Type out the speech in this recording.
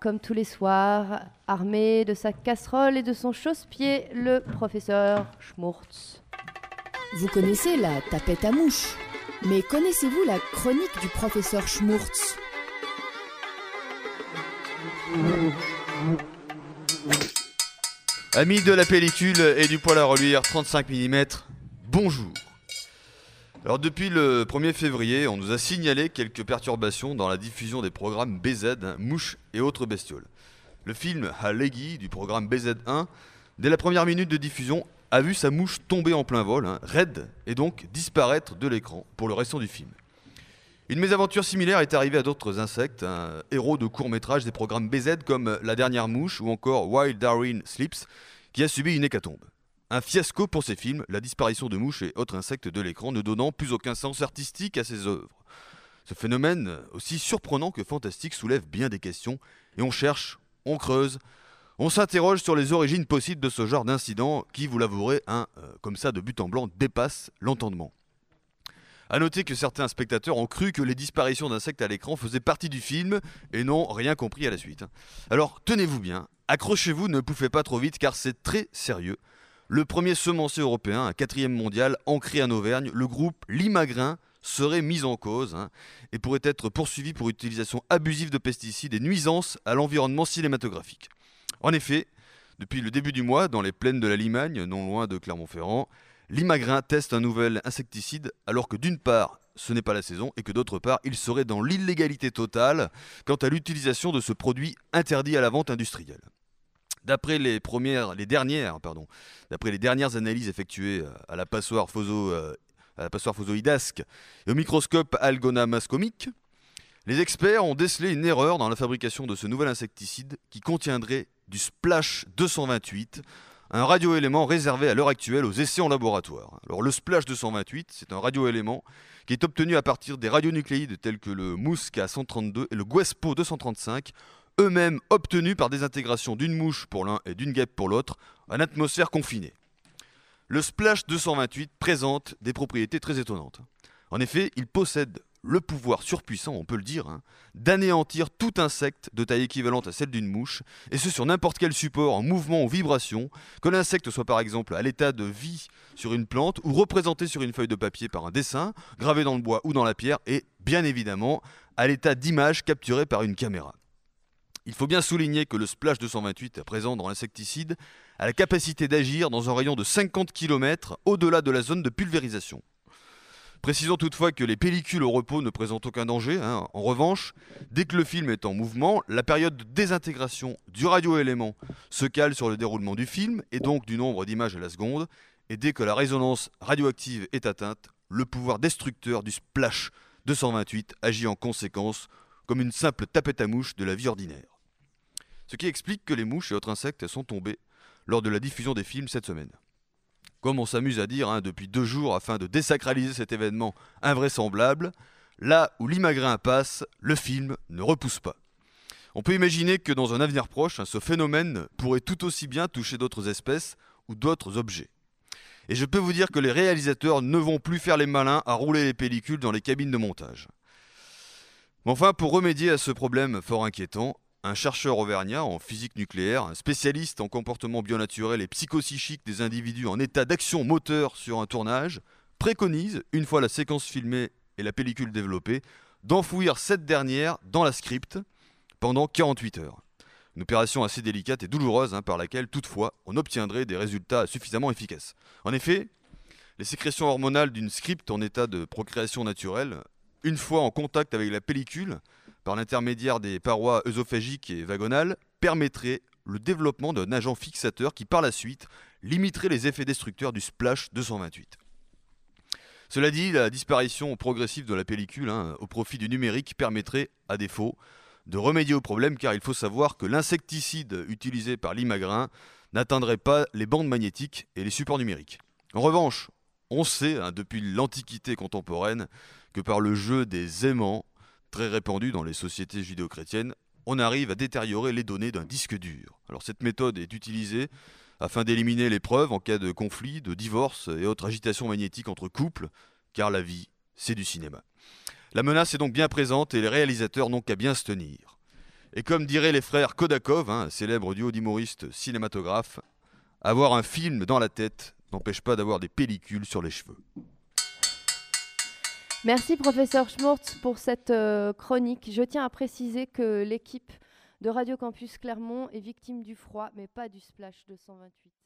comme tous les soirs, armé de sa casserole et de son chausse-pied, le professeur Schmurtz. Vous connaissez la tapette à mouche, mais connaissez-vous la chronique du professeur Schmurtz Amis de la pellicule et du poil à reluire 35 mm, bonjour. Alors depuis le 1er février, on nous a signalé quelques perturbations dans la diffusion des programmes BZ, hein, mouches et autres bestioles. Le film Halegi du programme BZ1, dès la première minute de diffusion, a vu sa mouche tomber en plein vol, hein, raide, et donc disparaître de l'écran pour le restant du film. Une mésaventure similaire est arrivée à d'autres insectes, un héros de courts-métrages des programmes BZ comme La Dernière Mouche ou encore Wild Darwin Sleeps, qui a subi une hécatombe. Un fiasco pour ces films, la disparition de mouches et autres insectes de l'écran ne donnant plus aucun sens artistique à ses œuvres. Ce phénomène, aussi surprenant que fantastique, soulève bien des questions, et on cherche, on creuse, on s'interroge sur les origines possibles de ce genre d'incident qui, vous l'avouerez, hein, euh, comme ça de but en blanc, dépasse l'entendement. A noter que certains spectateurs ont cru que les disparitions d'insectes à l'écran faisaient partie du film et n'ont rien compris à la suite. Alors tenez-vous bien, accrochez-vous, ne pouffez pas trop vite car c'est très sérieux. Le premier semencier européen, un quatrième mondial, ancré en Auvergne, le groupe Limagrin serait mis en cause hein, et pourrait être poursuivi pour utilisation abusive de pesticides et nuisances à l'environnement cinématographique. En effet, depuis le début du mois, dans les plaines de la Limagne, non loin de Clermont-Ferrand, Limagrin teste un nouvel insecticide alors que d'une part, ce n'est pas la saison et que d'autre part, il serait dans l'illégalité totale quant à l'utilisation de ce produit interdit à la vente industrielle. D'après les dernières, analyses effectuées euh, à la passoire phoso, euh, et au microscope Algona mascomique, les experts ont décelé une erreur dans la fabrication de ce nouvel insecticide qui contiendrait du Splash 228, un radioélément réservé à l'heure actuelle aux essais en laboratoire. Alors le Splash 228, c'est un radioélément qui est obtenu à partir des radionucléides tels que le Musca 132 et le Guespo 235, eux-mêmes obtenus par désintégration d'une mouche pour l'un et d'une guêpe pour l'autre en atmosphère confinée. Le Splash 228 présente des propriétés très étonnantes. En effet, il possède le pouvoir surpuissant, on peut le dire, hein, d'anéantir tout insecte de taille équivalente à celle d'une mouche, et ce sur n'importe quel support en mouvement ou vibration, que l'insecte soit par exemple à l'état de vie sur une plante ou représenté sur une feuille de papier par un dessin, gravé dans le bois ou dans la pierre, et bien évidemment à l'état d'image capturée par une caméra. Il faut bien souligner que le Splash 228 présent dans l'insecticide a la capacité d'agir dans un rayon de 50 km au-delà de la zone de pulvérisation. Précisons toutefois que les pellicules au repos ne présentent aucun danger. hein. En revanche, dès que le film est en mouvement, la période de désintégration du radioélément se cale sur le déroulement du film et donc du nombre d'images à la seconde. Et dès que la résonance radioactive est atteinte, le pouvoir destructeur du Splash 228 agit en conséquence comme une simple tapette à mouche de la vie ordinaire. Ce qui explique que les mouches et autres insectes sont tombés lors de la diffusion des films cette semaine comme on s'amuse à dire hein, depuis deux jours afin de désacraliser cet événement invraisemblable, là où l'imagrin passe, le film ne repousse pas. On peut imaginer que dans un avenir proche, hein, ce phénomène pourrait tout aussi bien toucher d'autres espèces ou d'autres objets. Et je peux vous dire que les réalisateurs ne vont plus faire les malins à rouler les pellicules dans les cabines de montage. Mais enfin, pour remédier à ce problème fort inquiétant, un chercheur auvergnat en physique nucléaire, un spécialiste en comportement bionaturel et psychopsychique des individus en état d'action moteur sur un tournage, préconise, une fois la séquence filmée et la pellicule développée, d'enfouir cette dernière dans la script pendant 48 heures. Une opération assez délicate et douloureuse hein, par laquelle, toutefois, on obtiendrait des résultats suffisamment efficaces. En effet, les sécrétions hormonales d'une script en état de procréation naturelle, une fois en contact avec la pellicule, par l'intermédiaire des parois œsophagiques et vagonales, permettrait le développement d'un agent fixateur qui, par la suite, limiterait les effets destructeurs du Splash 228. Cela dit, la disparition progressive de la pellicule hein, au profit du numérique permettrait, à défaut, de remédier au problème car il faut savoir que l'insecticide utilisé par l'imagrin n'atteindrait pas les bandes magnétiques et les supports numériques. En revanche, on sait, hein, depuis l'Antiquité contemporaine, que par le jeu des aimants, très répandu dans les sociétés judéo-chrétiennes, on arrive à détériorer les données d'un disque dur. Alors cette méthode est utilisée afin d'éliminer les preuves en cas de conflit, de divorce et autres agitations magnétiques entre couples, car la vie, c'est du cinéma. La menace est donc bien présente et les réalisateurs n'ont qu'à bien se tenir. Et comme diraient les frères Kodakov, hein, célèbre duo d'humoristes cinématographes, avoir un film dans la tête n'empêche pas d'avoir des pellicules sur les cheveux. Merci professeur Schmurtz pour cette euh, chronique. Je tiens à préciser que l'équipe de Radio Campus Clermont est victime du froid, mais pas du splash 228.